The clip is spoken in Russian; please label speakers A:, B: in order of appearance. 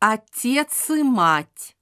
A: Отец и мать.